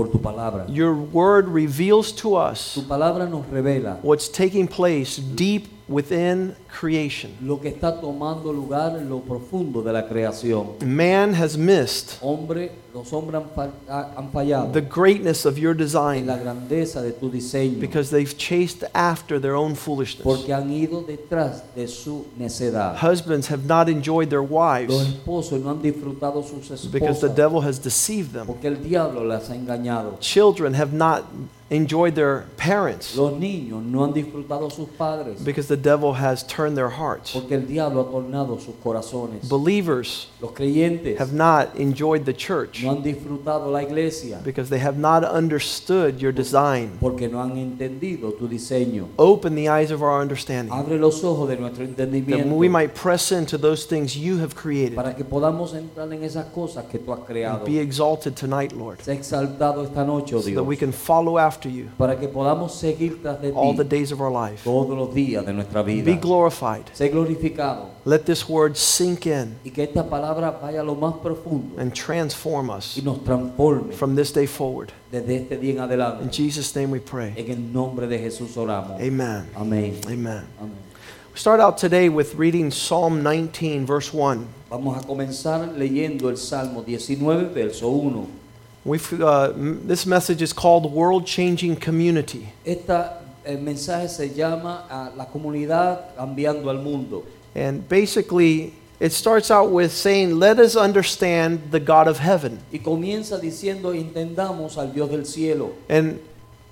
Por tu palabra. Your word reveals to Tu us palabra nos revela what's taking place deep within creation. lo que está tomando lugar en lo profundo de la creación. Man has missed Hombre, los hombres han, fa- han fallado the greatness of your en la design grandeza de tu diseño because they've chased after their own foolishness. porque han ido detrás de su necedad. Husbands have not enjoyed their Los wives esposos no han disfrutado sus because the esposas devil has deceived them. porque el diablo las ha engañado. Children have not enjoyed their parents Los niños no han disfrutado sus padres because the devil has turned their hearts. porque el diablo ha tornado sus corazones. Believers Los creyentes have not enjoyed the church no han disfrutado la iglesia because they have not understood your design. porque no han entendido tu diseño. Open the eyes of our understanding Abre los ojos de nuestro that we might press into those things you have created. para que podamos entrar en esas cosas que tú has creado. Be exalted tonight, Lord, exaltado esta noche, oh so that we can follow after you para que podamos seguir tras de all the ti days of our life. todos los días de nuestra Be vida. glorified. Sé glorificado Let this word sink in y que esta palabra vaya a lo más profundo and transform y us nos transforme from this day forward. desde este día en In adelante. Jesus' name we pray. En el nombre de Jesús oramos. Amen. Amén. Amen. Amén. We start out today with reading Psalm 19, verse 1. Vamos a comenzar leyendo el Salmo 19, verso 1. We've, uh, this message is called World Changing Community. Esta, el mensaje se llama a la comunidad cambiando al mundo. And basically, it starts out with saying, Let us understand the God of heaven. Y comienza diciendo, entendamos al Dios del cielo. And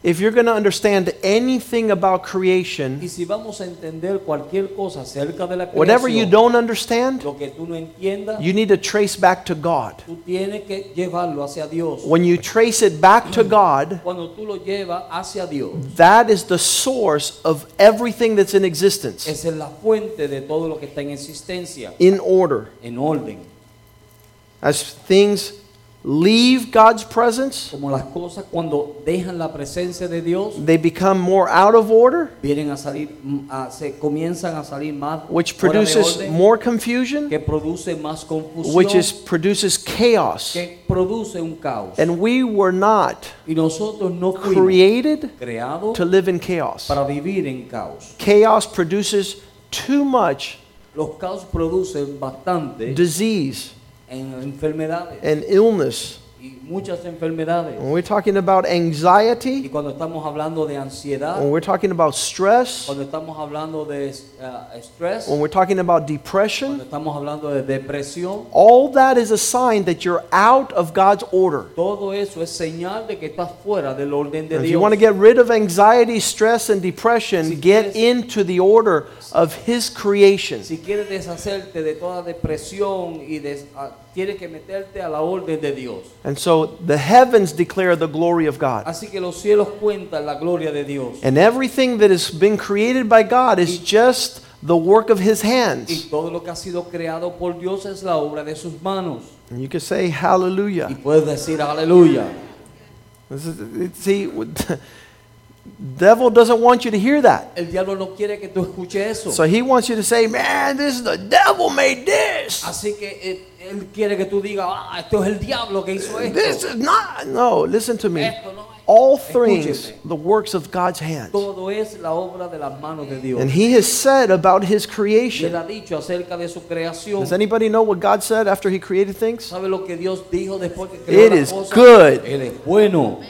if you're going to understand anything about creation, Y si vamos a entender cualquier cosa acerca de la whatever you don't understand, lo que tú no entiendas, you need to trace back to God. tú tienes que llevarlo hacia Dios. When you trace it back to God, Cuando tú lo llevas hacia Dios, that is the source of everything that's in existence, esa es la fuente de todo lo que está en existencia, in order. en orden. As things leave God's presence, Como las cosas cuando dejan la presencia de Dios, they become more out of order, vienen a salir, mm, a- se comienzan a salir más which produces orden, more confusion, que produce más confusión, which is produces chaos. que produce un caos. And we were not y nosotros no created creados to live in chaos. para vivir en caos. Chaos produces too much Los caos producen bastante disease en enfermedades and illness. Y muchas enfermedades. When we're talking about anxiety, cuando estamos hablando de ansiedad, when we're talking about stress, cuando estamos hablando de uh, estrés, when we're talking about cuando depression, estamos hablando de depresión, all that is a sign that you're out of God's order. es señal de que estás fuera del orden de If you want to get rid of anxiety, stress, and depression, Si get quieres- into the order of His creation. Si quieres deshacerte de toda depresión y des- tienes que meterte a la orden de Dios. And so the heavens declare the glory of God. Así que los cielos cuentan la gloria de Dios. And everything that has been created by God is just the work of His hands. Y todo lo que ha sido creado por Dios es la obra de sus manos. And you can say Y hallelujah. puedes decir aleluya. This is, it- see, devil doesn't want you to hear that. El diablo no quiere que tú escuches eso. So he wants you to say, man, this is the devil made this. Así que eh, él, quiere que tú digas, ah, esto es el diablo que hizo This is not. No, listen to me. Esto no es. All things, Escúcheme. the works of God's hands. Todo es la obra de las manos de Dios. And he has said about his Y él creation. ha dicho acerca de su creación. Does anybody know what God said after he created things? ¿Sabe lo que Dios dijo después que creó It las is cosas? good. Él es bueno.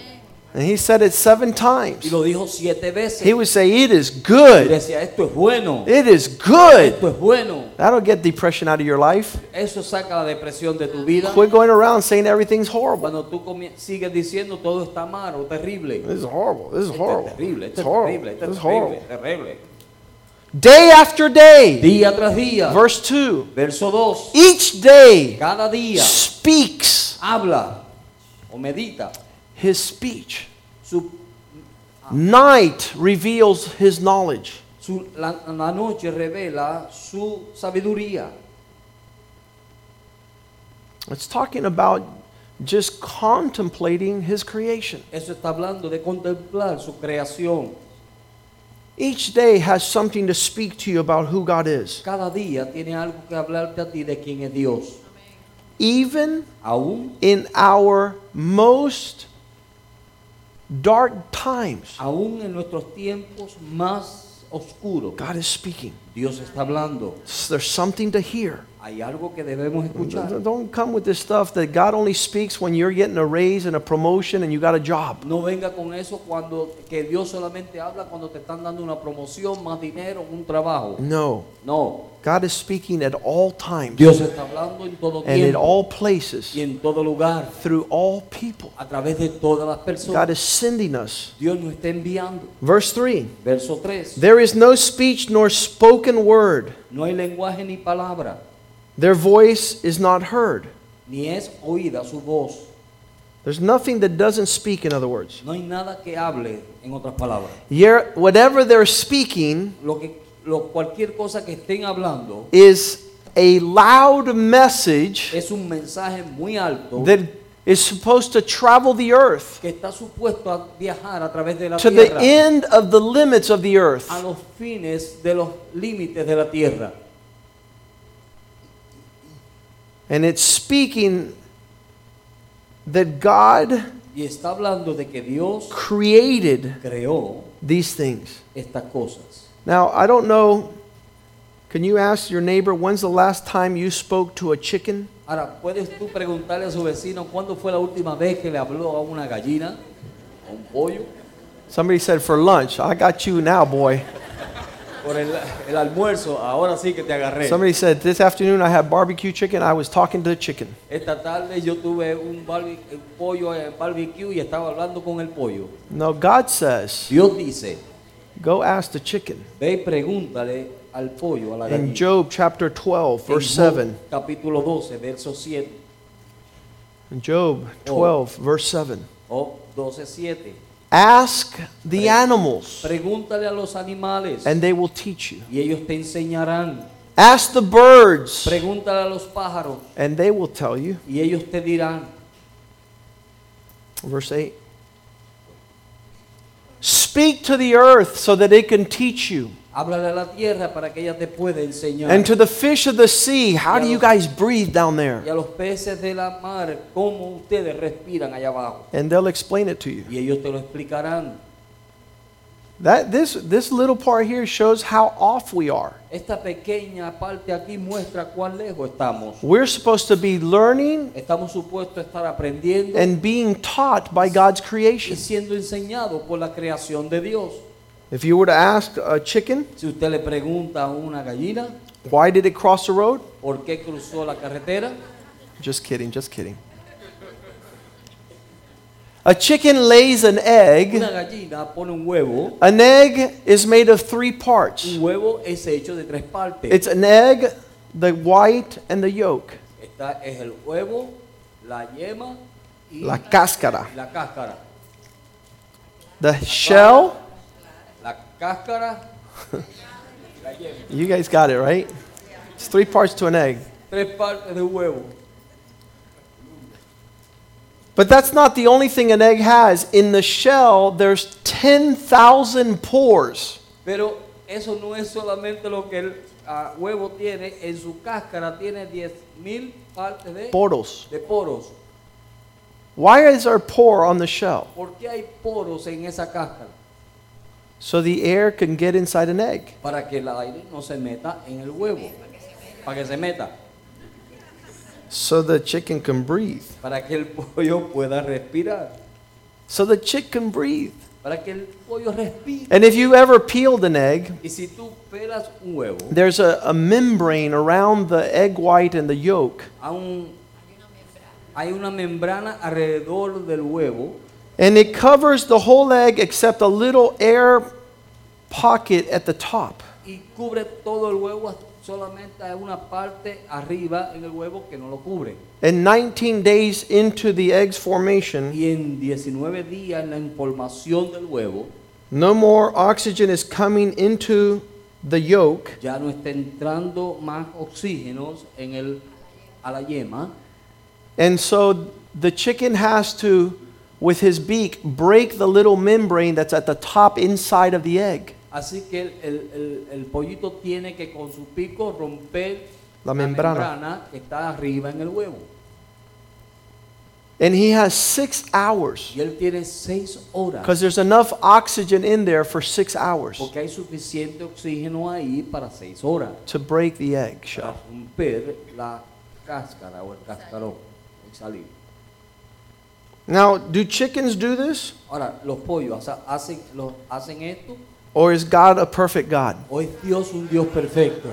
And he said it seven Y times. lo dijo siete veces. He would say, It is Y good. decía, esto es bueno. It is good. Esto es bueno. That'll get depression out of your life. Eso saca la depresión de tu vida. Quit going around saying everything's horrible. Cuando tú sigues diciendo todo está mal o terrible. This is horrible. This is Esto horrible. es terrible, It's esto es horrible. esto es horrible. terrible. Day after day. Día tras día. Verse 2. Verso 2. Each day Cada día speaks habla o medita his speech. su Night reveals his knowledge. Su- la, la noche revela su sabiduría. It's talking about just contemplating his creation. Eso está hablando de contemplar su creación. Each day has something to speak to you about who God is. Cada día tiene algo que hablarte a ti de quién es Dios. Even Aún, in our most dark times, aún en nuestros tiempos más oscuros, God is speaking. Dios está hablando. There's something to hear. Hay algo que debemos escuchar. Don't come with this stuff that God only speaks when you're getting a raise and a promotion and you got a job. No venga con eso cuando que Dios solamente habla cuando te están dando una promoción, más dinero, un trabajo. No. No, God is speaking at all times Dios está hablando en todo and in all places y en todo lugar, through all people. a través de todas las God is sending us. Dios nos está enviando. Verse 3 Verso 3. There is no speech nor spoken word, No hay lenguaje ni palabra, their voice is not heard. ni es oída su voz. There's nothing that doesn't speak, in other words. No hay nada que hable, en otras palabras. Yet, whatever they're speaking Lo que, lo, cualquier cosa que estén hablando is a loud message es un mensaje muy alto that is supposed to travel the earth que está supuesto a viajar a través de la to the end of the limits of the earth. a los fines de los límites de la tierra. And it's speaking that God Y está hablando de que Dios created creó these things. estas cosas. Now, I don't know. Can you ask your neighbor when's the last time you spoke to a chicken? Ahora, ¿puedes tú preguntarle a su vecino cuándo fue la última vez que le habló a una gallina, a un pollo? Somebody said for lunch. I got you now, boy. Por el, el almuerzo, ahora sí que te agarré. Somebody said this afternoon I had barbecue chicken. I was talking to the chicken. Esta tarde yo tuve un, barbe- pollo en barbecue y estaba hablando con el pollo. No, God says, Dios dice, go ask the chicken. ve y pregúntale al pollo, a la gallina. In. Job chapter 12, En verse Job, 7. Capítulo 12, verso 7. In Job 12, verse 7. O 12, 7. Ask the animals, Pregúntale a los animales and they will teach you. y ellos te enseñarán. Ask the birds, Pregúntale a los pájaros and they will tell you. y ellos te dirán. Verse 8. Speak to the earth so that it can teach you. Háblale a la tierra para que ella te pueda enseñar. And to the fish of the sea, how do you guys breathe down there? a los peces de la mar, cómo ustedes respiran allá abajo. And they'll explain it to you. Y ellos te lo explicarán. That this this little part here shows how off we are. Esta pequeña parte aquí muestra cuán lejos estamos. We're supposed to be learning Estamos supuestos estar aprendiendo and being taught by God's y creation. siendo enseñados por la creación de Dios. If you were to ask a chicken, Si usted le pregunta a una gallina why did it cross the road? por qué cruzó la carretera, Just kidding, just kidding. A chicken lays an egg. una gallina pone un huevo. An egg is made of three parts. Un huevo es hecho de tres partes. It's an egg, the white, and the yolk. Esta es el huevo, la yema y La cáscara. la cáscara. The shell, cáscara, you guys got it, right? It's three parts to an egg. Tres partes de huevo. But that's not the only thing an egg has. In the shell, there's 10,000 pores. Pero eso no es solamente lo que el ah, huevo tiene. En su cáscara tiene 10.000 partes de, Poros. de poros. Why is there pore on the shell? ¿Por qué hay poros en esa cáscara? So the air can get inside an egg. Para que el aire no se meta en el huevo. Para que se meta. So the chicken can breathe. Para que el pollo pueda respirar. So the chick can breathe. Para que el pollo respire. And if you ever peeled an egg, Y si tú pelas un huevo, there's a, a membrane around the egg white and the yolk. a un- hay una membrana alrededor del huevo And it covers the whole egg except a little air pocket at the top. y cubre todo el huevo, solamente hay una parte arriba en el huevo que no lo cubre. And 19 days into the egg's formation, Y en 19 días en la información del huevo, No more oxygen is coming into the yolk, Ya no está entrando más oxígenos en el, a la yema. and so the chicken has to, with his beak, break the little membrane that's at the top inside of the egg. Así que el, el- el- el pollito tiene que con su pico romper La membrana. membrana que está arriba en el huevo. And he has six hours Y él tiene seis horas. because there's enough oxygen in there for six hours Porque hay suficiente oxígeno ahí para seis horas. to break the egg Para shell. romper la cáscara o el cascarón. el salir. Now, do chickens do this? Ahora, los pollos hace- hacen, los, hacen esto. Or is God a perfect God? ¿O es Dios un Dios perfecto?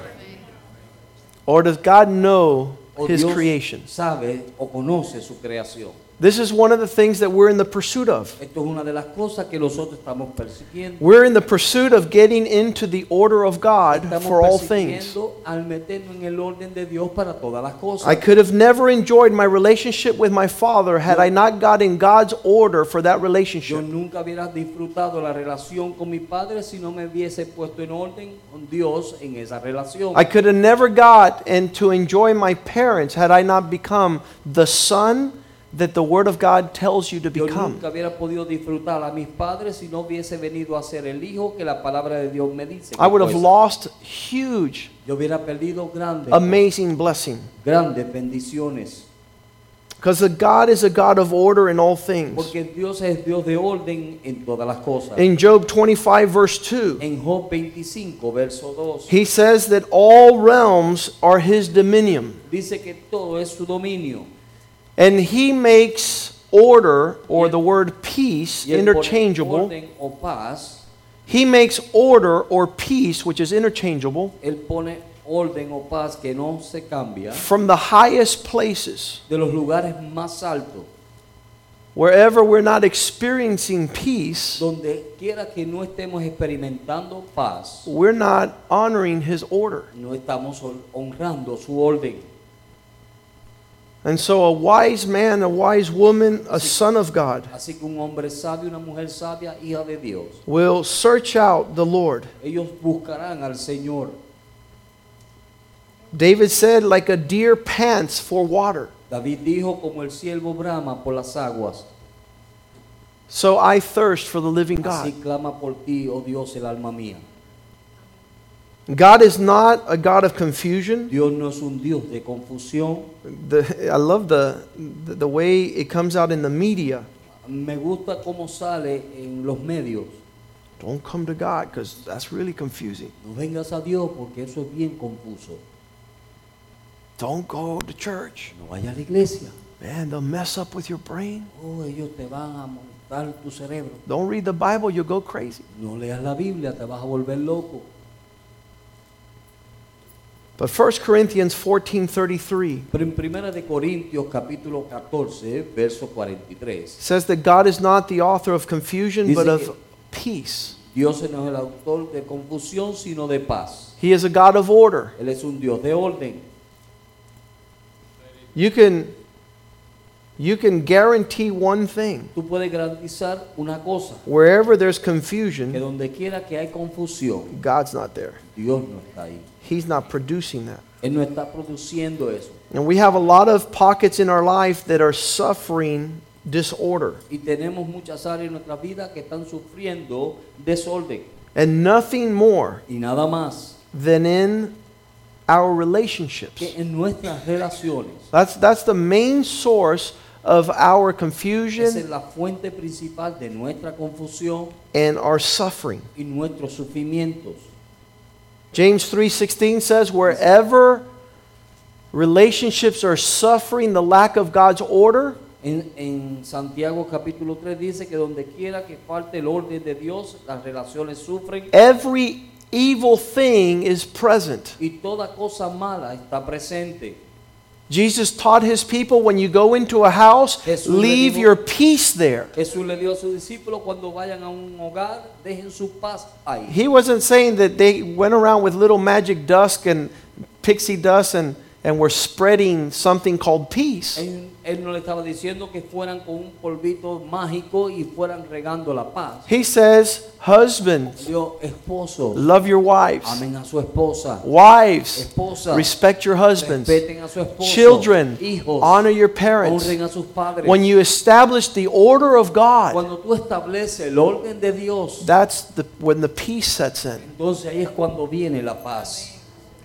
Or does God know ¿O his Dios creation? sabe o conoce su creación? This is one of the things that we're in the pursuit of. Esto es una de las cosas que nosotros estamos persiguiendo. We're in the pursuit of getting into the order of God Estamos for all things. al meternos en el orden de Dios para todas las cosas. I could have never enjoyed my relationship with my father had I not gotten God's order for that Yo relationship. nunca hubiera disfrutado la relación con mi padre si no me hubiese puesto en orden con Dios en esa relación. I could have never got and to enjoy my parents had I not become the son that the word of God tells you to Yo become. nunca hubiera podido disfrutar a mis padres si no hubiese venido a ser el hijo que la palabra de Dios me dice. que I would have lost huge, Yo hubiera perdido grandes, amazing blessing. grandes bendiciones. Because the God is a God of order in all things. Porque Dios es Dios de orden en todas las cosas. In Job 25, verse 2, En Job 25, verso 2, he says that all realms are his dominion. dice que todo es su dominio. And he makes order, or the word peace, Y él pone interchangeable. orden o paz. He makes order or peace, which is interchangeable, orden o paz que no se cambia from the highest places. de los lugares más altos. Wherever we're not experiencing peace, Donde quiera que no estemos experimentando paz, we're not honoring his order. no estamos honrando su orden. And so, a wise man, a wise woman, a son of God Así que un hombre sabio, una mujer sabia, hija de Dios, will search out the Lord. ellos buscarán al Señor. David said, like a deer pants for water. David dijo como el ciervo brama por las aguas, So I thirst for the living God. así clama por ti, oh Dios, el alma mía. God is not a God of confusion. Dios no es un Dios de confusión. The, I love the, the, the way it comes out in the media. Me gusta cómo sale en los medios. Don't come to God because that's really confusing. No vengas a Dios porque eso es bien confuso. Don't go to church. No vayas a la iglesia. Man, they'll mess up with your brain. Oh, ellos te van a montar tu cerebro. Don't read the Bible, you'll go crazy. No leas la Biblia, te vas a volver loco. But 1 Corinthians 14:33 Pero en Primera de Corintios capítulo 14, verso 43, says that God is not the author of confusion but of peace. Dios no es el autor de confusión, sino de paz. He is a God of order. Él es un Dios de orden. You can you can guarantee one thing. Tú puedes garantizar una cosa, Wherever there's que confusion, donde quiera que hay confusión, God's not there. Dios no está ahí. He's not producing that. Él no está produciendo eso. And we have a lot of pockets in our life that are suffering disorder. Y tenemos muchas áreas en nuestra vida que están sufriendo desorden. And nothing more Y nada más than in our relationships. que en nuestras relaciones. That's, that's the main source of our Esa es confusion la fuente principal de nuestra confusión and our suffering. y nuestros sufrimientos. James 3:16 says wherever relationships are suffering the lack of God's order, En, en Santiago capítulo 3 dice que donde quiera que falte el orden de Dios, las relaciones sufren every evil thing is present. y toda cosa mala está presente. Jesus taught his people when you go into a house, Jesús leave dijo- your peace there. Jesús le dio a sus discípulos cuando vayan a un hogar, dejen su paz ahí. He wasn't saying that they went around with little magic dust and pixie dust and, and were spreading something called peace. Él, él no le estaba diciendo que fueran con un polvito mágico y fueran regando la paz. He says, Husbands, Dios, love your wives. amen a su esposa. Wives, Esposa, respect your husbands. respeten a su esposo. Children, hijos, honor your parents. honren a sus padres. When you establish the order of God, Cuando tú estableces el orden de Dios, that's the, when the peace sets in. entonces ahí es cuando viene la paz.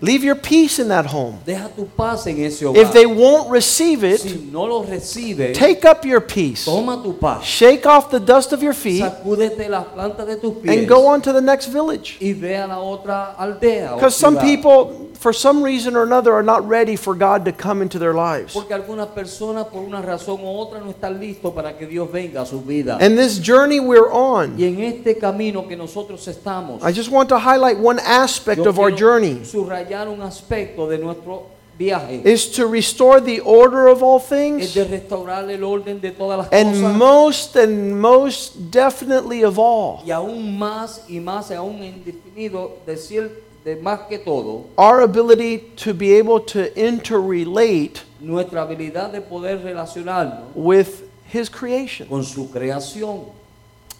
Leave your peace in that home. Deja tu paz en ese hogar. If they won't receive it, si no lo recibes, take up your peace. toma tu paz. Shake off the dust of your feet Sacúdete las plantas de tus pies and go on to the next village. y ve a la otra aldea. Because some people, for some reason or another, are not ready for God to come into their lives. Porque algunas personas por una razón u otra no están listos para que Dios venga a su vida. And this journey we're on, y en este camino que nosotros estamos, I just want to highlight one aspect of our journey subrayar un aspecto de nuestro viaje. is to restore the order of all es things de restaurar el orden de todas las and cosas. most and most definitely of all y aún más y más, aún indefinido, decir de más que todo, our ability to be able to interrelate nuestra habilidad de poder relacionarnos with his creation. con su creación.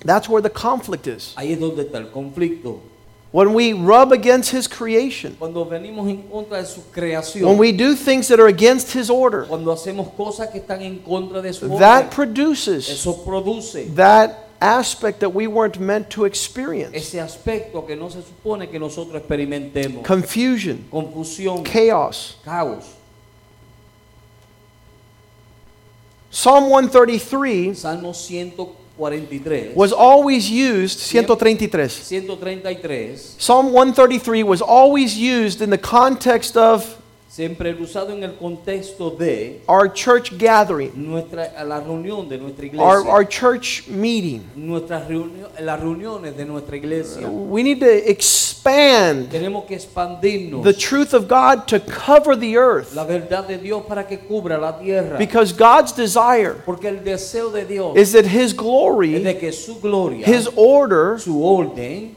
That's where the conflict is. Ahí es donde está el conflicto. When we rub against his creation, Cuando venimos en contra de su creación, when we do things that are against his order, cuando hacemos cosas que están en contra de su that orden, produces eso produce that aspect that we weren't meant to experience. ese aspecto que no se supone que nosotros experimentemos. confusion, Confusión, chaos. caos. Psalm 133 Salmo 143. was always used, 133. 133. Psalm 133 was always used in the context of Siempre usado en el contexto de our church gathering, nuestra, la reunión de nuestra iglesia. our, our church meeting. Nuestras las reuniones de nuestra iglesia. We need to expand Tenemos que expandirnos the truth of God to cover the earth la verdad de Dios para que cubra la tierra. because God's desire Porque el deseo de Dios is that His es glory, de que su gloria, His order su orden,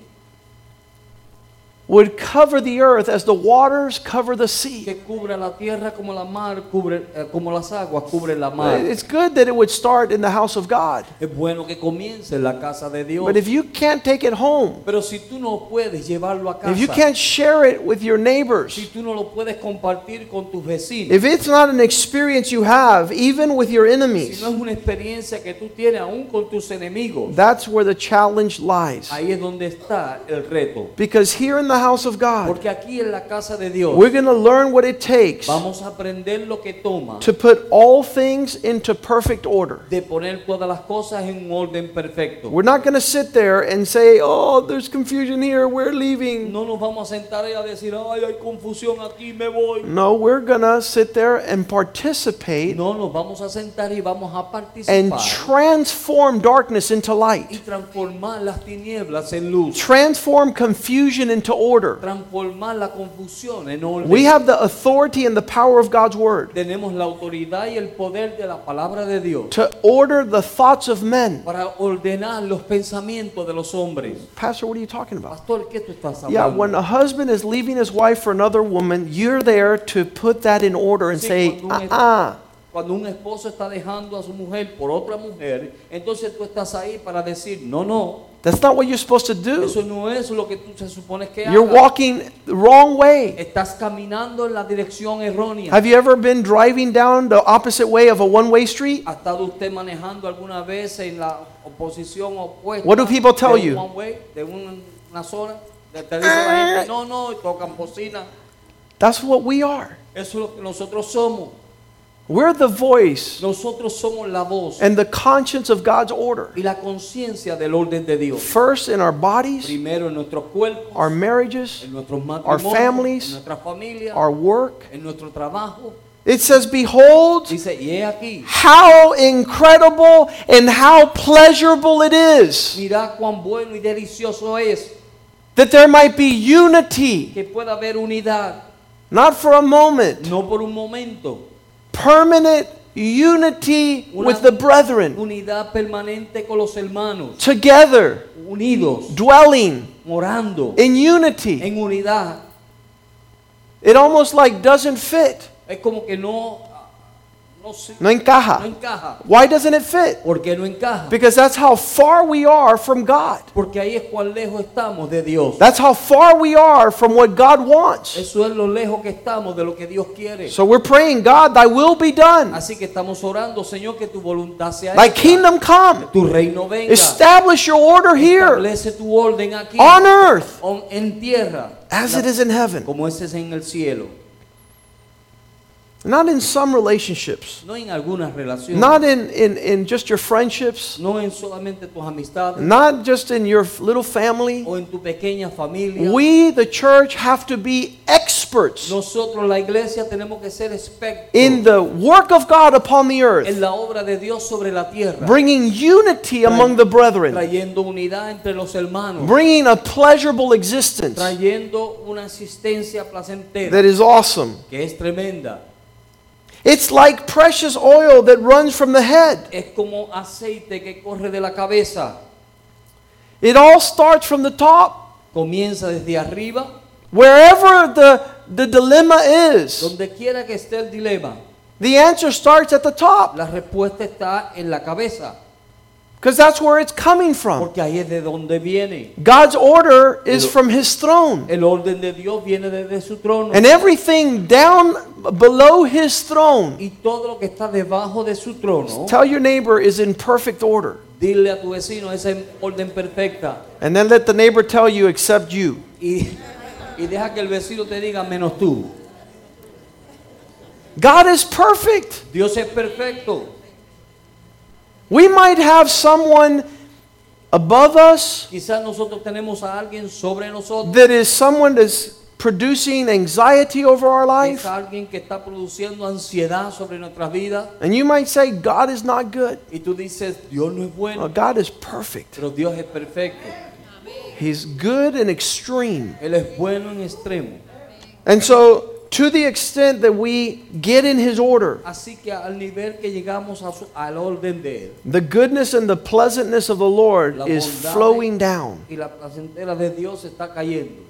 would cover the earth as the waters cover the sea. que cubra la tierra como la mar cubre, eh, como las aguas cubren la mar. It's good that it would start in the house of God. Es bueno que comience en la casa de Dios. But if you can't take it home, Pero si tú no puedes llevarlo a casa, if you can't share it with your si neighbors, tú no lo puedes compartir con tus vecinos, if it's not an experience you have, even with your si enemies, no es una experiencia que tú tienes aún con tus enemigos, that's where the challenge lies. ahí es donde está el reto. Because here in the house of God, Porque aquí en la casa de Dios we're going to learn what it takes vamos a aprender lo que toma to put all things into perfect order. de poner todas las cosas en un orden perfecto. We're not going to sit there and say, oh, there's confusion here, we're leaving. No nos vamos a sentar y a decir, ay, hay confusión aquí, me voy. No, we're going to sit there and participate No, nos vamos a sentar y vamos a and transform darkness into y light, transformar las tinieblas en luz. transform confusion into order. Transformar la confusión en orden. We have the authority and the power of God's word Tenemos la autoridad y el poder de la palabra de Dios to order the thoughts of men. para ordenar los pensamientos de los hombres. Pastor, what are you talking about? Pastor, ¿qué tú estás Yeah, when a husband is leaving his wife for another woman, you're there to put that in order and Sí, say, un, uh-uh. cuando un esposo está dejando a su mujer por otra mujer, entonces tú estás ahí para decir, no, no, That's not what you're supposed to do. eso no es lo que tú se supone que You're hagas. walking the wrong way. Estás caminando en la dirección errónea. Have you ever been driving down the opposite way of a one-way street? ¿Ha estado usted manejando alguna vez en la oposición opuesta? What do people tell de un you? one way, de un- una zona. De- Te dice la gente, no, no, tocan bocina. That's what we are. Eso es lo que nosotros somos. We're the voice Nosotros somos la voz and the conscience of God's order. y la conciencia del orden de Dios. First in our bodies, Primero en nuestros cuerpos, our marriages, en nuestros our matrimonios, families, en nuestra familia, our work. en nuestro trabajo. It says, Behold, Dice, y he aquí, how incredible and how pleasurable it is mira cuán bueno y delicioso es that there might be unity, que pueda haber unidad, not for a moment, no por un momento, permanent unity Una- with the brethren, unidad permanente con los hermanos, together, unidos, dwelling morando in unity. en unidad. It almost like doesn't fit. Es como que no, no, encaja. no encaja. Why doesn't it fit? ¿Por qué no encaja? Because that's how far we are from God. Porque ahí es cuán lejos estamos de Dios. That's how far we are from what God wants. Eso es lo lejos que estamos de lo que Dios quiere. So we're praying, God, thy will be done. Así que estamos orando, Señor, que tu voluntad sea Thy hecha. kingdom come. Tu reino venga. Establish your order here Establece tu orden aquí. on earth on- en tierra. as La- it is in heaven. como es en el cielo. Not in some relationships, No en algunas relaciones. not in, in, in just your friendships, no en solamente tus amistades. not just in your little family. o en tu pequeña familia. We, the church, have to be experts Nosotros, la iglesia, tenemos que ser expertos in the work of God upon the en earth, la obra de Dios sobre la tierra, bringing unity among the brethren, trayendo unidad entre los hermanos, bringing a pleasurable existence trayendo una existencia placentera that is awesome. que es tremenda. It's like precious oil that runs from the head. Es como aceite que corre de la cabeza, It all starts from the top. comienza desde arriba, Wherever the, the dilemma is, donde quiera que esté el dilema, the answer starts at the top la respuesta está en la cabeza, because that's where it's coming from. porque ahí es de donde viene. God's order is from His throne. El orden de Dios viene desde su trono. And everything down below His throne, Y todo lo que está debajo de su trono, tell your neighbor, is in perfect order. dile a tu vecino esa en orden perfecta. And then let the neighbor tell you, except you. Y, y deja que el vecino te diga menos tú. God is perfect. Dios es perfecto. We might have someone above us Quizás nosotros tenemos a alguien sobre nosotros. that is someone that's producing anxiety over our Es life. alguien que está produciendo ansiedad sobre nuestras vidas. And you might say, God is not good. Y tú dices, Dios no es No, God is perfect. pero Dios es perfecto. He's good and extreme. Él es bueno en extremo. And so, to the extent that we get in His order, Así que al nivel que llegamos su- al orden de Él the goodness and the pleasantness of the Lord is flowing down. y la placentera de Dios está cayendo.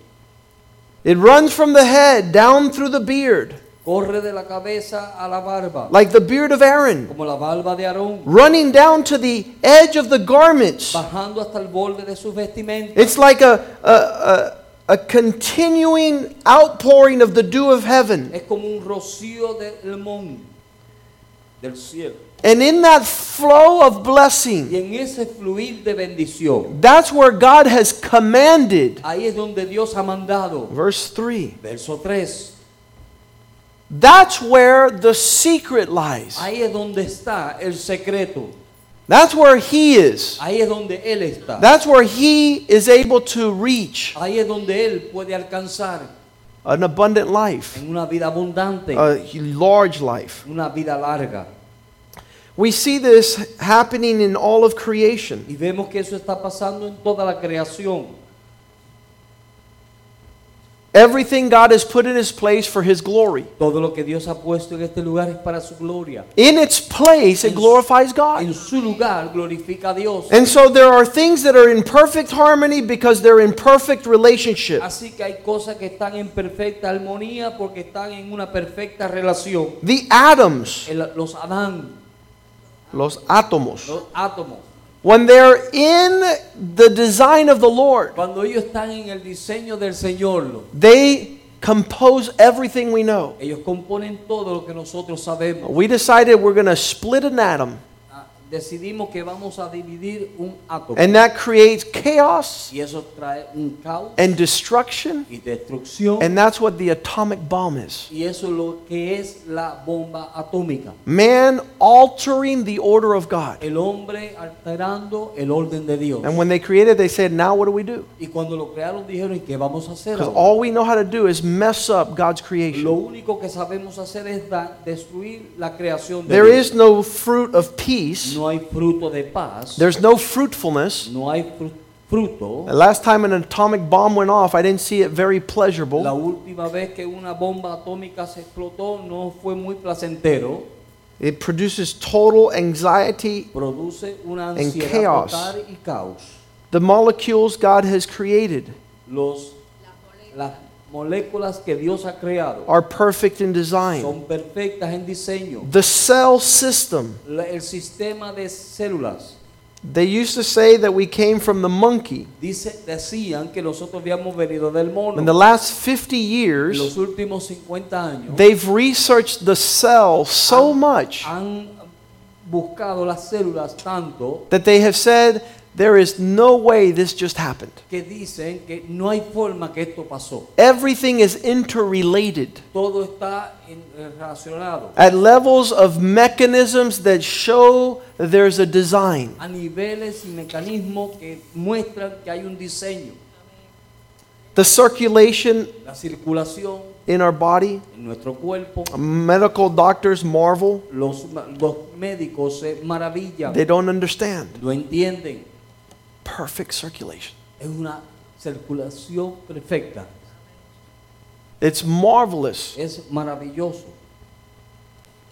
It runs from the head down through the beard, Corre de la cabeza a la barba, like the beard of Aaron, como la barba de Aarón, running down to the edge of the garments. bajando hasta el borde de sus vestimentas. It's like a, a, a, a continuing outpouring of the dew of heaven. Es como un rocío del mundo, del cielo. And in that flow of Y blessing, en ese fluir de bendición, that's where God has commanded. ahí es donde Dios ha mandado. Verse 3. Verso 3. That's where the secret lies. Ahí es donde está el secreto. That's where He is. Ahí es donde Él está. That's where He is able to reach Ahí es donde Él puede alcanzar an abundant life, en una vida abundante, a large life. una vida larga. We see this happening in all of creation. Y vemos que eso está pasando en toda la creación. Everything God has put in His place for His glory. Todo lo que Dios ha puesto en este lugar es para su gloria. In its place, it glorifies God. En su lugar glorifica a Dios. And so there are things that are in perfect harmony because they're in perfect relationship. Así que hay cosas que están en perfecta armonía porque están en una perfecta relación. The atoms, El- los Adán, los átomos, los átomos, when they're in the design of the Lord, cuando ellos están en el diseño del Señor, they compose everything we know. ellos componen todo lo que nosotros sabemos. We decided we're going to split an atom, Decidimos que vamos a dividir un átomo and that creates chaos y eso trae un caos and destruction, y destrucción and that's what the atomic bomb is. y eso es lo que es la bomba atómica. Man altering the order of God. El hombre alterando el orden de Dios. And when they created, they said, Now what do we do? Y cuando lo crearon dijeron, ¿y qué vamos a hacer Because all we know how to do is mess up God's Lo creation. único que sabemos hacer es destruir la creación de There Dios. is no fruit of peace, No hay fruto de paz. there's no fruitfulness. No hay fru- fruto. The last time an atomic bomb went off, I didn't see it very La pleasurable. última vez que una bomba atómica se explotó no fue muy placentero. It produces total anxiety. Produce una And chaos. y caos. The molecules God has created Los, las moléculas que Dios ha creado are perfect in design. son perfectas en diseño. The cell system, La- El sistema de células they used to say that we came from the monkey. dice, decían que nosotros habíamos venido del mono. In the last 50 En years, los últimos 50 años they've researched the cell so much han buscado las células tanto that they have said there is no way this just happened. que dicen que no hay forma que esto pasó. Everything is interrelated Todo está en- eh, relacionado at levels of mechanisms that show there's a design. a niveles y mecanismos que muestran que hay un diseño. The circulation La circulación in our body, en nuestro cuerpo, medical doctors marvel, los, los médicos se maravillan, they don't understand. lo entienden. Perfect circulation. Es una circulación perfecta. It's marvelous. Es maravilloso.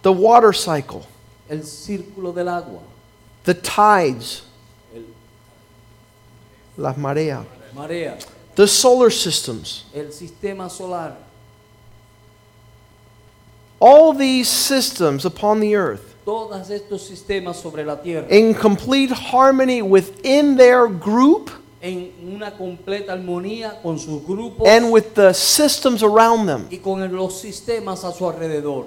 The water cycle, El círculo del agua, the tides, el las mareas, marea, the solar systems, el sistema solar, all these systems upon the earth todos estos sistemas sobre la tierra, in complete harmony within their group en una completa armonía con sus grupos and with the systems around them. y con los sistemas a su alrededor.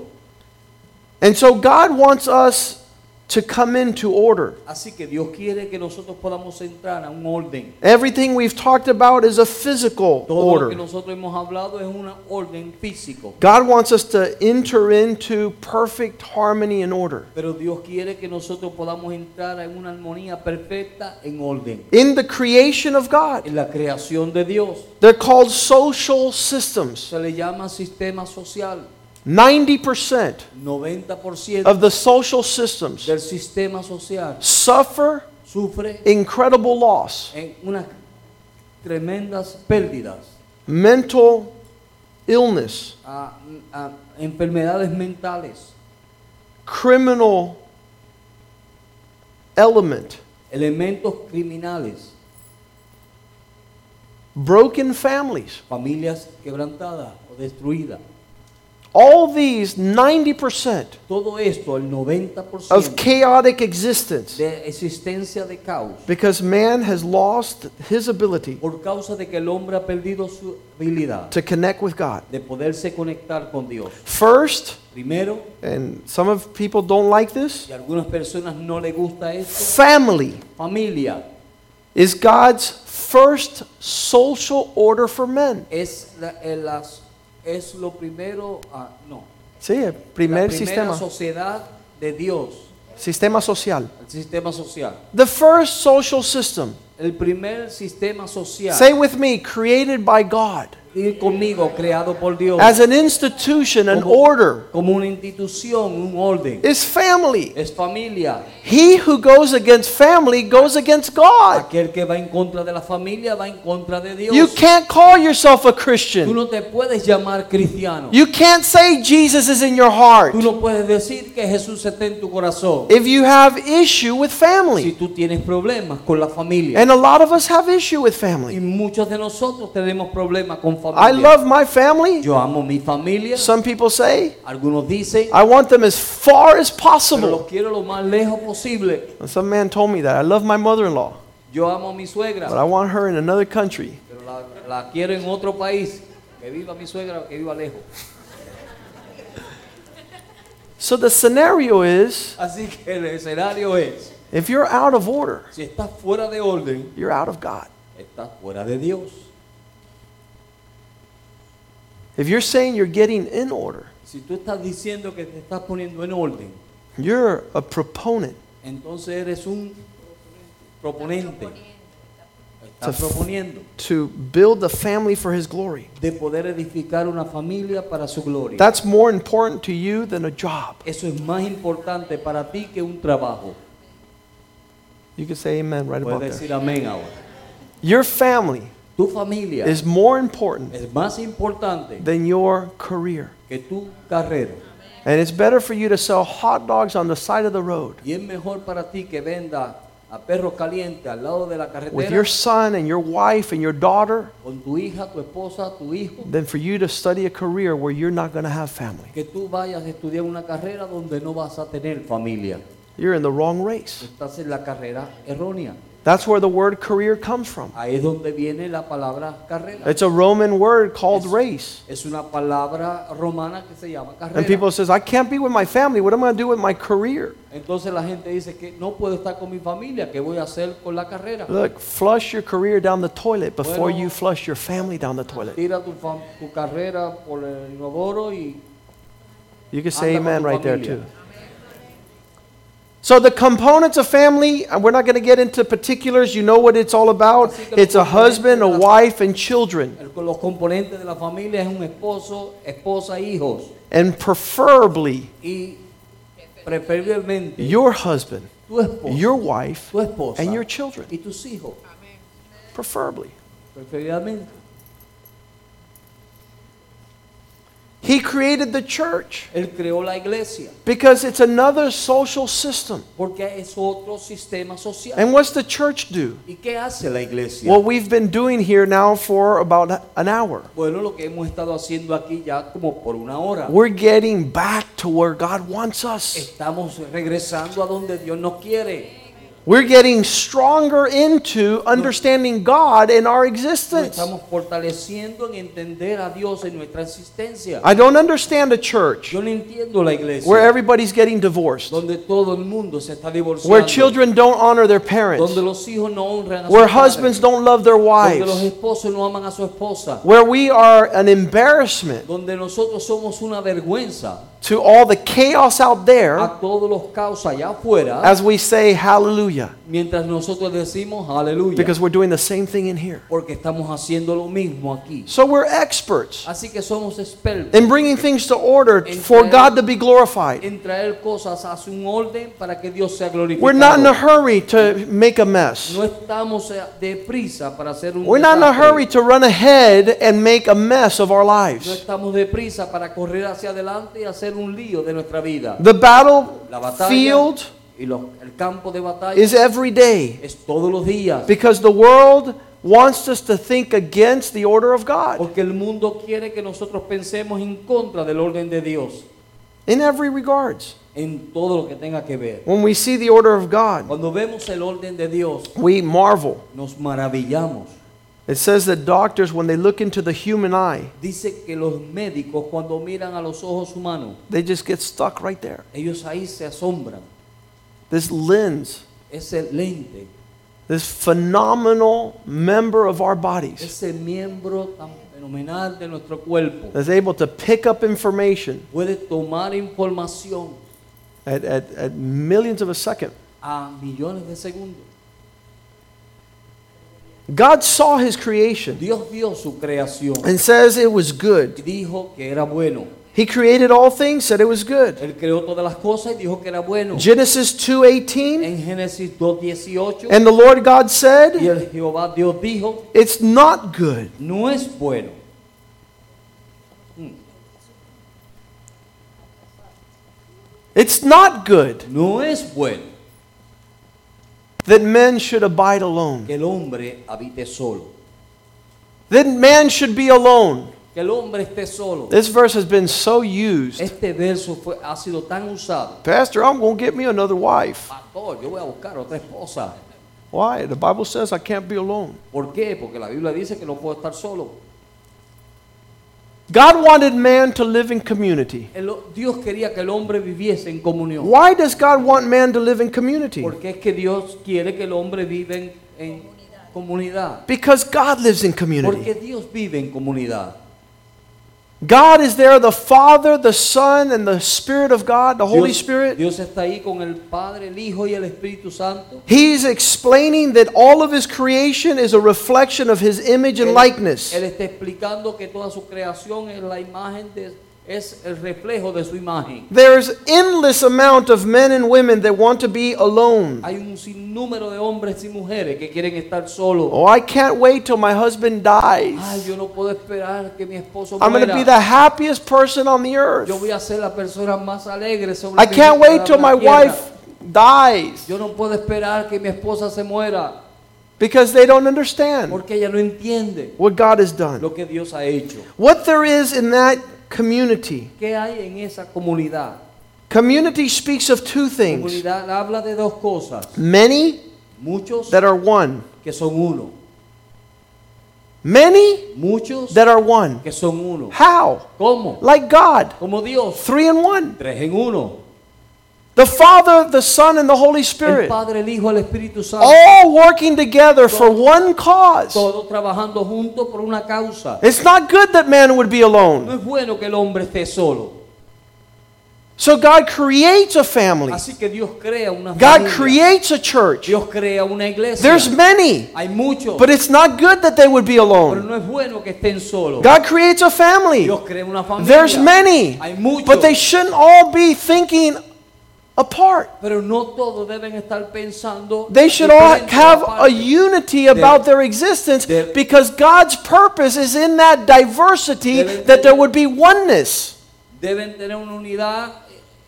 And so God wants us to come into order. Así que Dios quiere que nosotros podamos entrar a un orden. Everything we've talked about is a physical Todo lo que order. nosotros hemos hablado es un orden físico. God wants us to enter into perfect harmony and order. Pero Dios quiere que nosotros podamos entrar en una armonía perfecta en orden. In the creation of God, En la creación de Dios they're called social systems. se le llama sistema social. 90% 90% of the social systems del sistema social suffer sufre incredible loss, en unas tremendas pérdidas, mental illness, a- a enfermedades mentales, criminal element, elementos criminales, broken families. familias quebrantadas o destruidas. All these 90% Todo esto, el 90% of chaotic existence de existencia de caos, because man has lost his ability por causa de que el hombre ha perdido su habilidad to connect with God. de poderse conectar con Dios. First, Primero, and some of people don't like this, y a algunas personas no les gusta esto, family familia is God's first social order for men. es, la- eh, las- es lo primero, ah, no, Sí, el primer sistema, sociedad de Dios, sistema social. el sistema social. The first social system, El primer sistema social, say with me, created by God conmigo, creado por Dios, as an institution, an como, order, como una institución, un orden, is family. es familia. He who goes against family goes against God. Aquel que va en contra de la familia va en contra de Dios. You can't call yourself a Tú Christian. no te puedes llamar cristiano. You can't say Jesus is in your heart Tú no puedes decir que Jesús está en tu corazón. if you have issue with Si family. tú tienes problemas con la familia. And a lot of us have issue with Y family. muchos de nosotros tenemos problemas con I familia. love my family. Yo amo mi familia. Some people say Algunos dicen, I want them as far as pero possible. los quiero lo más lejos posible. And some man told me that. I love my mother-in-law, Yo amo mi suegra, but I want her in another country. pero la, la quiero en otro país. Que viva mi suegra, que viva lejos. So the scenario is Así que el escenario es, if you're out of order, si estás fuera de orden, you're out of God. estás fuera de Dios. If you're saying you're getting in order, Si tú estás diciendo que te estás poniendo en orden, you're a proponent entonces eres un proponente. Estás proponiendo to build a family for his glory. de poder edificar una familia para su gloria. That's more important to you than a job. Eso es más importante para ti que un trabajo. You can say amen right about Puedes that. decir amén ahora. Your family Tu familia is more important es más importante than your career. que tu carrera. And it's better for you to sell hot dogs on the side of the road Y es mejor para ti que venda a perros calientes al lado de la with carretera your son and your wife and your daughter con tu hija, tu esposa, tu hijo, than for you to study a career where you're not going to have family. que tú vayas a estudiar una carrera donde no vas a tener familia. You're in the wrong race. Estás en la carrera errónea. That's where the word career comes from. Ahí es donde viene la palabra carrera. It's a Roman word called Es- race. Es una palabra romana que se llama carrera. And people says, I can't be with my family. What am I going to do with my career? Entonces la gente dice que no puedo estar con mi familia, ¿qué voy a hacer con la carrera? Look, flush your career down the toilet before Bueno. you flush your family down the toilet. Tira tu, tu carrera por el inodoro y You can say amen right there too. So the components of family, and we're not going to get into particulars. You know what it's all about. Así que los It's a husband, a componentes de la- wife, and children. los componentes de la familia es un esposo, esposa, hijos And preferably y preferiblemente your husband, tu esposo, your wife, tu esposa and your children. y tus hijos, Preferably. preferiblemente. He created the church Él creó la iglesia because it's another social system. porque es otro sistema social. And what's the church do? ¿Y qué hace la iglesia? What we've been doing here now for about an hour. Bueno, lo que hemos estado haciendo aquí ya como por una hora. We're getting back to where God wants us. Estamos regresando a donde Dios nos quiere. We're getting stronger into understanding God in our Nos existence. estamos fortaleciendo en entender a Dios en nuestra existencia. I don't understand a church Yo no entiendo la iglesia where everybody's getting divorced, donde todo el mundo se está divorciando, where children don't honor their parents, donde los hijos no honran a where sus padres, husbands don't love their donde los wives, esposos no aman a su esposa, where we are an embarrassment donde nosotros somos una vergüenza to all the chaos out there a todos los caos allá afuera, as we say hallelujah, mientras nosotros decimos aleluya, because we're doing the same thing in here. porque estamos haciendo lo mismo aquí. So we're experts Así que somos expertos in bringing things to order for God to be glorified. en traer cosas a su orden para que Dios sea glorificado. We're not in a hurry to make a mess. No estamos eh, deprisa para hacer un We're not in a hurry to run ahead and make a mess of our No lives. estamos deprisa para correr hacia adelante y hacer un lío de nuestra vida. The battle La batalla field y lo- el campo de batalla is every day es todos los días. because the world wants us to think against the order of God Porque el mundo quiere que nosotros pensemos en contra del orden de Dios in every regards. en todo lo que tenga que ver. When we see the order of God, Cuando vemos el orden de Dios, we marvel. nos maravillamos. It says that doctors, when they look into the human eye, Dice que los médicos cuando miran a los ojos humanos, they just get stuck right there. ellos ahí se asombran. This lens, Ese lente, this phenomenal member of our bodies, ese miembro tan fenomenal de nuestro cuerpo, is able to pick up information puede tomar información at, at, at millions of a second. a millones de segundos. God saw his creation Dios vio su creación and says it was good. dijo que era bueno. He created all things, said it was good. Él creó todas las cosas y dijo que era bueno. Genesis 2:18 En Génesis 2.18, and the Lord God y said, el Jehová Dios dijo, it's not good. no es bueno. Hmm. It's not good No es bueno that men should abide alone. que el hombre habite solo. That man should be alone. Que el hombre esté solo. This verse has been so used. Este verso fue, ha sido tan usado. Pastor, I'm going to get me another wife. Ah, Pastor, yo voy a buscar otra esposa. Why? The Bible says I can't be alone. ¿Por qué? Porque la Biblia dice que no puedo estar solo. God wanted man to live in community. El- Dios quería que el hombre viviese en comunión. Why does God want man to live in community? Porque es que Dios quiere que el hombre viva en, en comunidad. Because God lives in community. Porque Dios vive en comunidad. God is there, the Father, the Son, and the Spirit of God, the Holy Dios, Spirit. Dios está ahí con el Padre, el Hijo y el Espíritu Santo. He's explaining that all of His creation is a reflection of His image and Él- likeness. Él está explicando que toda su creación es la imagen de, es el reflejo de su imagen. There's endless amount of men and women that want to be alone. Hay un sinnúmero de hombres y mujeres que quieren estar solos. Oh, I can't wait till my husband dies. Ay, yo no puedo esperar que mi esposo muera. I'm going to be the happiest person on the earth. Yo voy a ser la persona más alegre sobre I can't wait till my tierra. wife dies Yo no puedo esperar que mi esposa se muera because they don't understand ella no what God has done. lo que Dios ha hecho. What there is in that community, ¿Qué hay en esa comunidad? community speaks of two things comunidad habla de dos cosas. many Muchos that are one, que son uno. many Muchos that are one. que son uno. How? ¿Cómo? Like God, Como Dios. three in one. Tres en uno. The Father, the Son, and the Holy El Spirit, Padre, el Hijo, el Espíritu Santo. all working together for one cause. Todos trabajando juntos por una causa. It's not good that man would be No alone. es bueno que el hombre esté solo. So God creates a family. Así que Dios crea una God familia. creates a church. Dios crea una iglesia. There's many, Hay muchos. but it's not good that they would be Pero alone. no es bueno que estén solos. God creates a family. Dios crea una familia. There's many, Hay muchos. but they shouldn't all be thinking apart. Pero no todos deben estar pensando. They should all have a unity about their existence Debe- because God's purpose is in that diversity Deben that there tener- would be oneness. Deben tener una unidad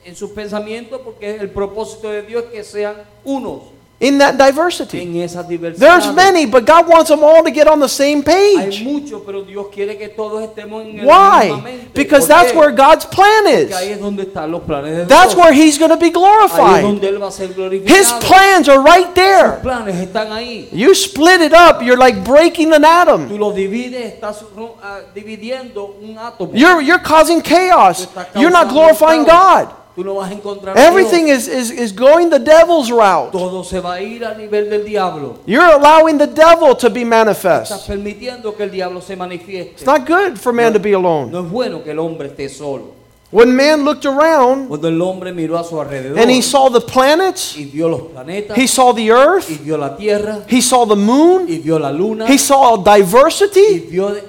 en sus pensamientos porque el propósito de Dios es que sean unos In that diversity. There's many, but God wants them all to get on the same Hay page. muchos, pero Dios que todos en Why? Because that's where God's plan is. es donde están los de Dios. That's where He's going to be glorified. donde él va a ser. His plans are right there. planes están ahí. You split it up, you're like breaking an atom. Tú los divides, estás uh, un átomo. You're, you're causing chaos. You're not glorifying. God. Tú no vas a encontrar Everything is, is, is going the devil's route. Todo se va a ir a nivel del diablo. You're allowing the devil to be Estás manifest. permitiendo que el diablo se manifieste. It's not good for man to be alone. No es bueno que el hombre esté solo. When man looked around Cuando el hombre miró a su alrededor and he saw the planets, y vio los planetas, he saw the y earth, vio la tierra, he saw the moon, y vio la luna, he saw y diversity, vio eh,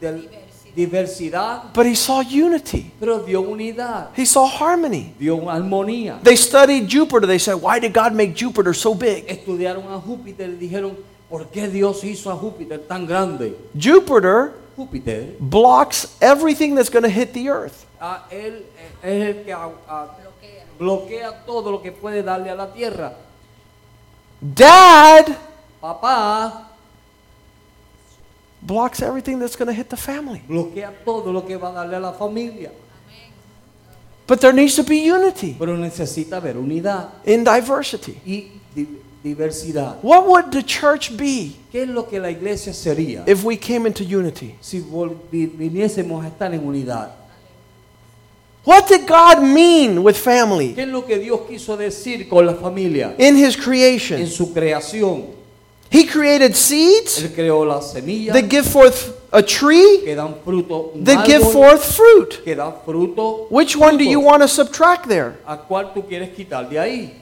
del- diversidad, but he saw unity. pero vio unidad, He saw harmony. vio armonía. They studied Jupiter. They said, Why did God make Jupiter so big? Estudiaron a Júpiter y dijeron, ¿por qué Dios hizo a Júpiter tan grande? Jupiter Júpiter, blocks everything that's going to hit the earth. ah, él eh, es el que bloquea todo lo que puede darle a la tierra. Dad Papá blocks everything that's going to hit the family. bloquea todo lo que va a darle a la familia. But there needs to be unity Pero necesita haber unidad in diversity. y di- diversidad. What would the church be ¿Qué es lo que la iglesia sería if we came into unity? si viniésemos a estar en unidad? What did God mean with family ¿Qué es lo que Dios quiso decir con la familia? in His En creation? su creación, He created seeds Él creó las semillas that give forth a tree que dan fruto, un that give forth fruit. que da fruto. Which one do you want to subtract there? ¿A cuál tú quieres quitar de ahí?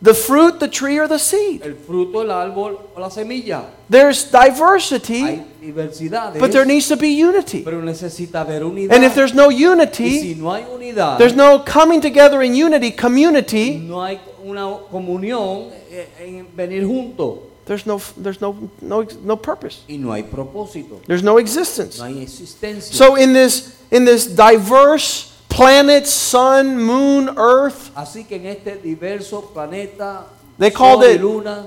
The fruit, the tree, or the seed? ¿El fruto, el árbol o la semilla? There's diversity, Hay diversidades, but there needs to be unity. pero necesita haber unidad. And if there's no y si unity, no hay unidad, there's no coming together in unity, community, no hay una comunión eh, en venir juntos there's no there's no no no purpose. y no hay propósito, There's no existence. no hay existencia. So in this in this diverse planet, sun, moon, earth, Así que en este diverso planeta, They called it- luna,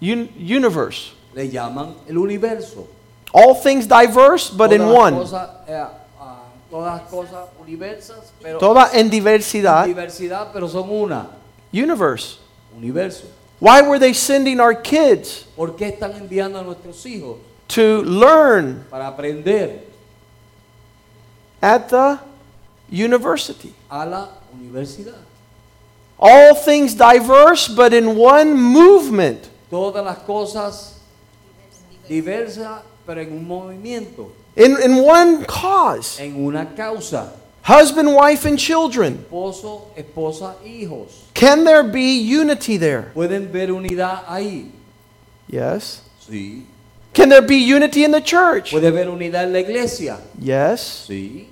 un, universe. le llaman el universo. All things diverse, but in Todas las one. cosas, eh, ah, todas cosas universas, pero Toda en diversidad. diversidad, pero son una, Universe. universo. Why were they sending our kids ¿Por qué están enviando a nuestros hijos to learn para aprender at the university? a la universidad? All things diverse, but in one movement. Todas las cosas diversas, pero en un movimiento, In, in one cause. en una causa. Husband, wife, and children. Esposo, esposa, hijos. Can there be unity there? ¿Pueden ver unidad ahí? Yes. Sí. Can there be unity in the church? ¿Puede haber unidad en la iglesia? Yes. Sí.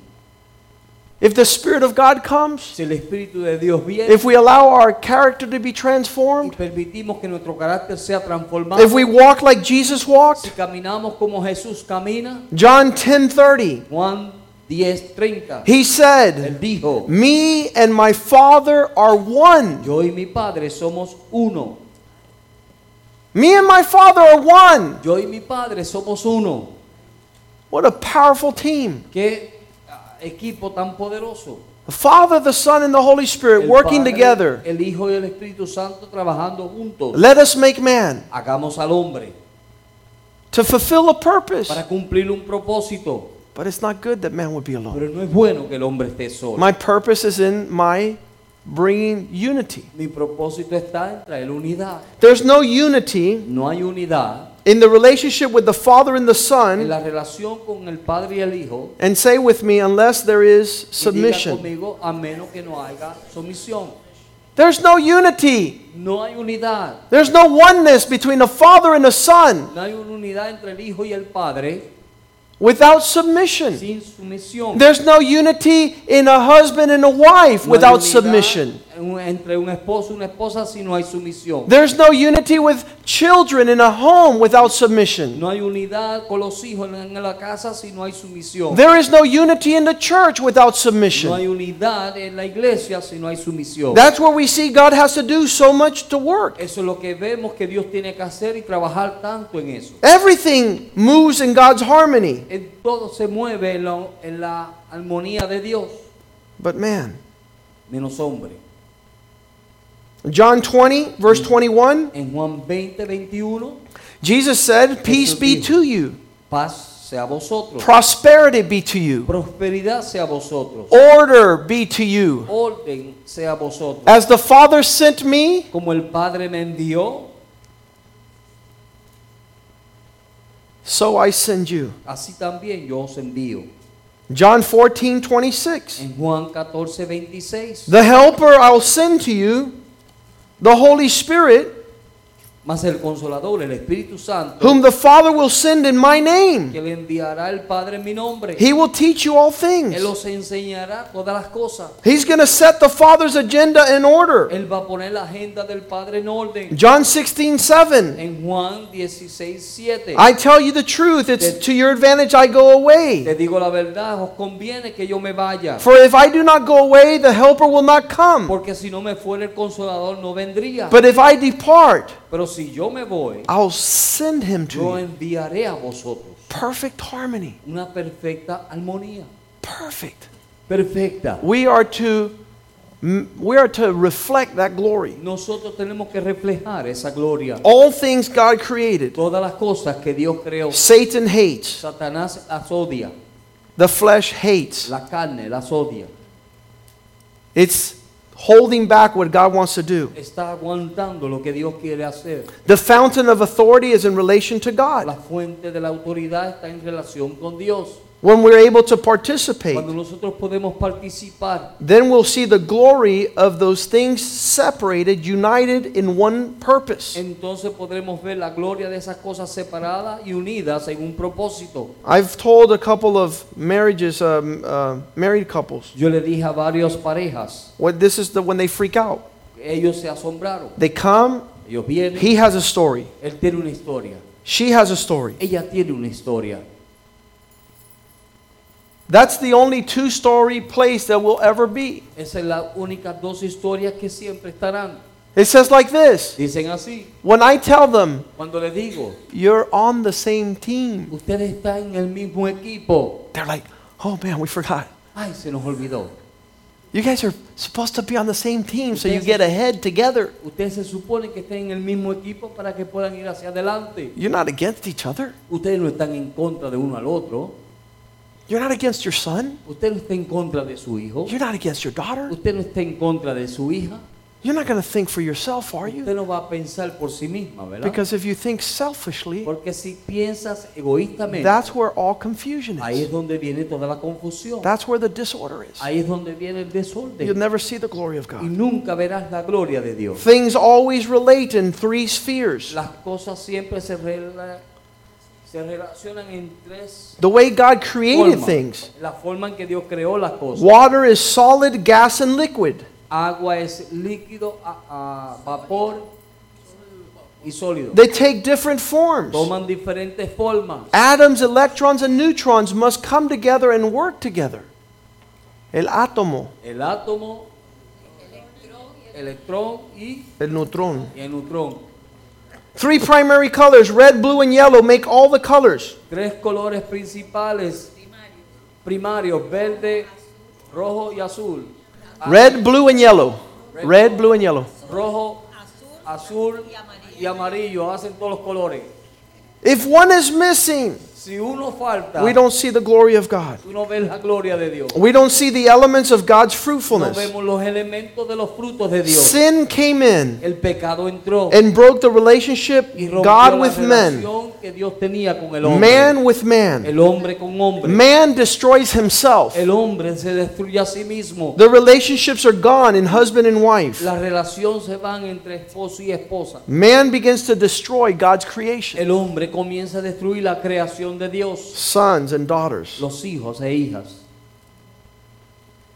If the Spirit of God comes, Si el Espíritu de Dios viene if we allow our character to be transformed, permitimos que nuestro carácter sea transformado, if we walk like Jesus si caminamos como Jesús camina, John 10:30, Juan 10:30. He said, dijo, Me and my Father are one. yo y mi padre somos uno. Me and my Father are one. Yo y mi padre somos uno. What a powerful team. Qué ah, equipo tan poderoso. The Father, the Son, and the Holy Spirit El working Padre, together. El Hijo y el Espíritu Santo trabajando juntos. Let us make man Hagamos al hombre to fulfill a purpose. para cumplir un propósito. But it's not good that man would be alone. Pero no es bueno que el hombre esté solo. My purpose is in my bringing unity. Mi propósito está en traer unidad. There's no unity No hay unidad in the relationship with the Father and the en Son. la relación con el Padre y el Hijo. And say with me, unless there is submission. conmigo, a menos que no haya sumisión. There's no unity. No hay unidad. There's no oneness between the Father and the Son No hay una unidad entre el Hijo y el Padre without submission. There's no unity in a husband and a wife No without submission. En- entre un esposo y una esposa si no hay sumisión. There's no unity with children in a home without submission. No hay unidad con los hijos en la casa si no hay sumisión. There is no unity in the church without submission. No hay unidad en la iglesia si no hay sumisión. That's where we see God has to do so much to work. Eso es lo que vemos que Dios tiene que hacer y trabajar tanto en eso. Everything moves in God's harmony. En todo se mueve en la, en la armonía de Dios, But man, menos hombre. John 20, verse 21, En Juan 20, 21, Jesus said, Peace be to you, paz sea vosotros, prosperity be to you, prosperidad sea vosotros, order be to you. orden sea vosotros. As the Father sent me, Como el Padre me envió, so I send you. así también yo os envío. John 14, 26. En Juan 14, 26. The Helper I'll send to you, the Holy Spirit, Mas el Consolador, el Espíritu Santo, whom the Father will send in my name. que le enviará el Padre en mi nombre, He will teach you all things. Él os enseñará todas las cosas. He's going to set the Father's agenda in order. Él va a poner la agenda del Padre en orden. John 16:7. En Juan 16, 7. I tell you the truth, it's to your advantage I go Te away. digo la verdad, os conviene que yo me vaya. For if I do not go away, the Helper will not come. Porque si no me fuera el Consolador no vendría. But if I depart, Pero si yo me voy, I'll send him yo to you. enviaré a vosotros Perfect harmony. una perfecta armonía. Perfect. Perfecta. We are to we are to reflect that glory. Nosotros tenemos que reflejar esa gloria. All things God created. Todas las cosas que Dios creó. Satan hates. Satanás las odia. The flesh hates. La carne las odia. It's holding back what God wants to do. Está aguantando lo que Dios quiere hacer. The fountain of authority is in relation to La God. fuente de la autoridad está en relación con Dios. When we're able to participate, Cuando nosotros podemos participar, then we'll see the glory of those things separated, united in one purpose. entonces podremos ver la gloria de esas cosas separadas y unidas en un propósito. I've told a couple of marriages, um, uh, married couples, Yo le dije a varias parejas, what this is the when they freak out. ellos se asombraron. They come, Ellos vienen, he has a story, él tiene una historia, she has a story. ella tiene una historia. That's the only two story place that will ever be. Esa es la única dos historias que siempre estarán. It says like this Dicen así, When I tell them, cuando le digo, you're on the same team, ustedes están en el mismo equipo, they're like, oh man, we forgot. ay, se nos olvidó. You guys are supposed to be on the same team so you get ahead together. Ustedes se supone que estén en el mismo equipo para que puedan ir hacia adelante. You're not against each other. Ustedes no están en contra de uno al otro. You're not against your son. Usted no está en contra de su hijo. You're not against your daughter. Usted no está en contra de su hija. You're not going to think for yourself, are you? Usted no va a pensar por sí misma, ¿verdad? Because if you think selfishly, Porque si piensas egoístamente, that's where all confusion ahí is. es donde viene toda la confusión. That's where the disorder is. Ahí es donde viene el You'll never see the glory of Y God. nunca verás la gloria de Dios. Things always relate in three spheres. Las cosas siempre se, rela- se relacionan en tres The way God created formas. things La forma en que Dios creó las cosas. water is solid, gas, and liquid. Agua es líquido, a- a vapor y sólido. They take different forms. Toman diferentes formas. Atoms, electrons, and neutrons must come together and work together. El átomo, El átomo, electrón y, el neutrón. y el neutrón. Three primary colors, red, blue, and yellow, make all the colors. Tres colores principales primarios, verde, rojo y azul. Red, blue, and yellow. Red, blue, and yellow. Rojo, azul y amarillo hacen todos los colores. If one is missing, Si uno falta, we don't see the glory of God. tú no la gloria de Dios. We don't see the elements of God's No fruitfulness. vemos los elementos de los frutos de Dios. Sin came in El pecado entró and broke the relationship God with men, que Dios tenía con el hombre. man with man. El hombre con hombre. Man destroys himself. El hombre se destruye a sí mismo. The relationships are gone in husband and wife. La relación se van entre esposo y esposa. Man begins to destroy God's creation, El hombre comienza a destruir la creación de Dios, sons and daughters. los hijos e hijas.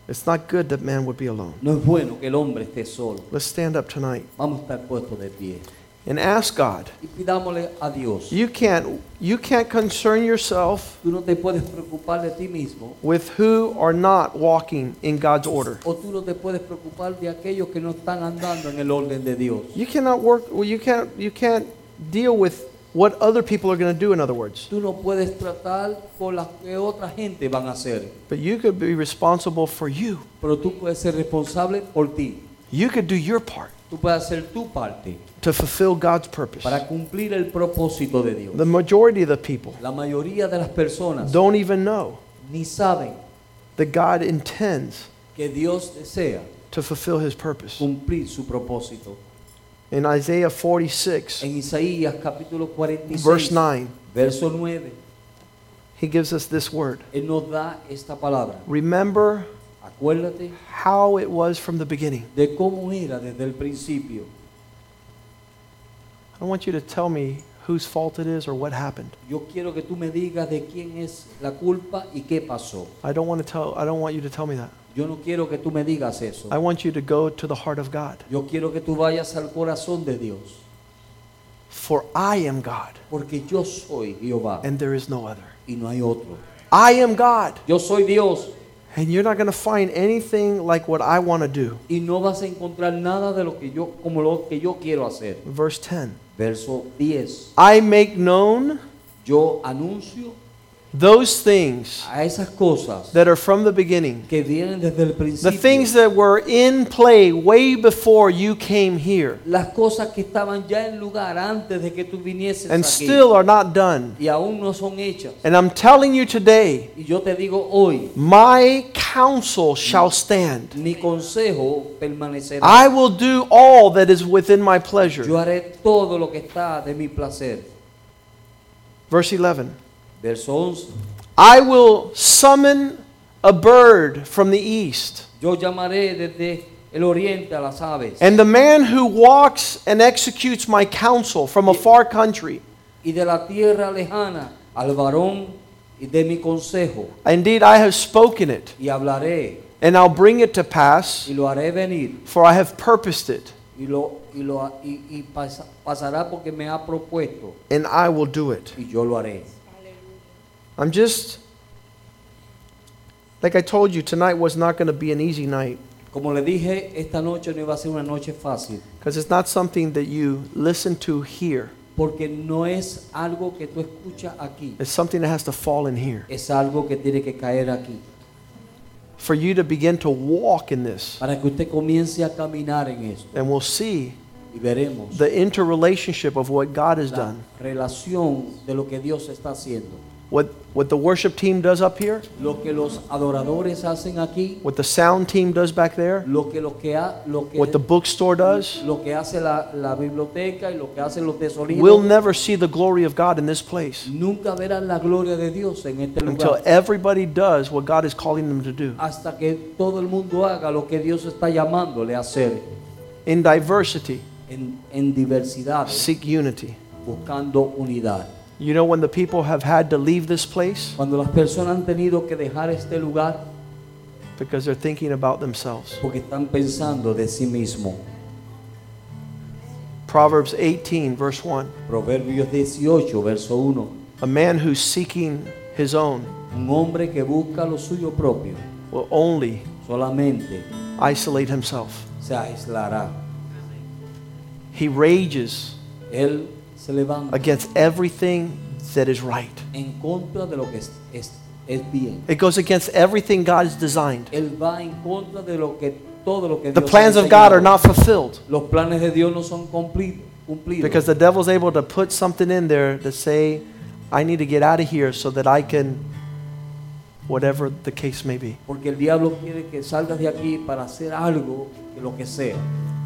It's not good that man would be alone. No es bueno que el hombre esté solo. Let's stand up tonight Vamos a estar puestos de pie and ask God. y pidámosle a Dios. You can't you can't concern yourself Tú no te puedes preocupar de ti mismo with who are not walking in God's order. o tú no te puedes preocupar de aquellos que no están andando en el orden de Dios. You cannot work well you can't you can't deal with what other people are going to do in other words. Tú no puedes tratar con las que otra gente van a hacer, But you could be responsible for you. pero tú puedes ser responsable por ti. You could do your part Tú puedes hacer tu parte to fulfill God's purpose. para cumplir el propósito de Dios. The majority of the people La mayoría de las personas don't even know ni saben that God intends que Dios desea to fulfill his purpose. cumplir su propósito. In Isaiah 46, En Isaías capítulo 46, verse 9, verso 9, he gives us this word. Él nos da esta palabra. Remember Acuérdate how it was from the beginning. de cómo era desde el principio. I want you to tell me whose fault it is or what happened. Yo quiero que tú me digas de quién es la culpa y qué pasó. I don't want to tell I don't want you to tell me that. Yo no quiero que tú me digas eso. I want you to go to the heart of God. Yo quiero que tú vayas al corazón de Dios. For I am God Porque yo soy Jehová and there is no other. y no hay otro. I am God Yo soy Dios and you're not going to find anything like what I want to do. y no vas a encontrar nada de lo que yo como lo que yo quiero hacer. Verse 10. Verso 10. I make known Yo anuncio those things a esas cosas that are from the beginning. que vienen desde el The things that were in play way before you came here las cosas que estaban ya en lugar antes de que tú vinieses and aquí still are not done. y aún no son hechas. And I'm telling you today, Y yo te digo hoy, my counsel shall stand. mi consejo permanecerá. I will do all that is within my pleasure. Yo haré todo lo que está de mi placer. Verse 11 Verso 11. I will summon a bird from the east, Yo llamaré desde el oriente a las aves and the man who walks and executes my counsel from a far country. y de la tierra lejana al varón de mi consejo Indeed, I have spoken it, y hablaré and I'll bring it to pass, y lo haré venir for I have purposed it, y lo y lo y, y pasa- pasará porque me ha propuesto and I will do it. y yo lo haré. I'm just, like I told you, tonight was not going to be an easy night. Como le dije, esta noche no iba a ser una noche fácil, because it's not something that you listen to here. porque no es algo que tú escuchas aquí, It's something that has to fall in here. es algo que tiene que caer aquí, For you to begin to walk in this, para que usted comience a caminar en esto. And we'll see y veremos the interrelationship of what God has la done. relación de lo que Dios está haciendo, What, what the worship team does up here, lo que los adoradores hacen aquí, what the sound team does back there, lo que lo que ha- lo que what the bookstore does. lo que hace la, la biblioteca y lo que hacen los de. We'll never see the glory of God in this place Nunca verán la gloria de Dios en este until everybody does what God is calling them to do. hasta que todo el mundo haga lo que Dios está llamándole a hacer In diversity, en, en diversidad, seek unity. buscando unidad. You know, when the people have had to leave this place Cuando las personas han tenido que dejar este lugar because they're thinking about themselves. porque están pensando de sí mismo. Proverbs 18, verse 1. Proverbios 18, verso 1. A man who's seeking his own Un hombre que busca lo suyo propio will only solamente isolate himself. se aislará. He rages Él se levanta against everything that is right. en contra de lo que es, es, es bien. It goes against everything God has designed. Él va en contra de lo que todo lo que The Dios ha plans of God are not fulfilled Los planes de Dios no son cumplidos. because the devil's able to put something in there to say, I need to get out of here so that I can, whatever the case may be. Porque el diablo quiere que salgas de aquí para hacer algo, que lo que sea.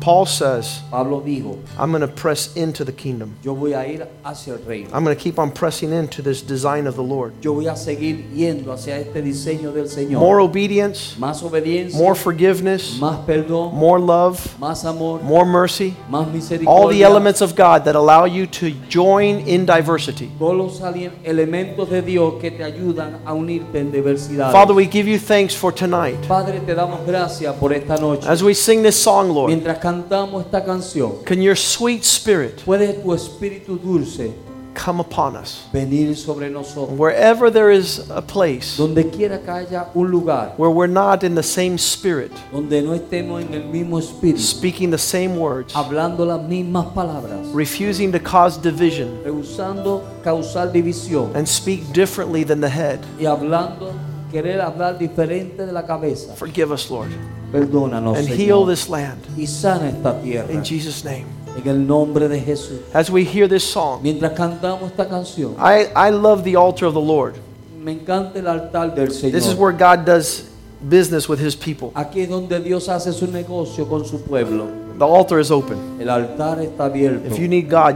Paul says, Pablo dijo, I'm going to press into the kingdom. yo voy a ir hacia el reino. I'm going to keep on pressing into this design of the Lord. Yo voy a seguir yendo hacia este diseño del Señor. More obedience, más obediencia, more forgiveness, más perdón, more love, más amor, more mercy. más misericordia. All the elements of God that allow you to join in diversity. todos los elementos de Dios que te ayudan a unirte en diversidad. Father, we give you thanks for tonight. Padre, te damos gracias por esta noche. As we sing this song, Lord, Mientras cantamos esta canción, can your sweet spirit puede tu espíritu dulce come upon us? venir sobre nosotros. Wherever there is a place Donde quiera que haya un lugar where we're not in the same spirit, donde no estemos en el mismo espíritu, speaking the same words, hablando las mismas palabras, refusing to cause division, rehusando causar división and speak differently than the head. y hablando, querer hablar diferente de la cabeza. Forgive us, Lord, Perdónanos, and heal this land. y sana esta tierra In Jesus' name. en el nombre de Jesús. As we hear this song, Mientras cantamos esta canción, I, I love the altar of the Lord. me encanta el altar del Señor. This is where God does business with his people. Aquí es donde Dios hace su negocio con su pueblo. The altar is open. El altar está abierto. If you need God,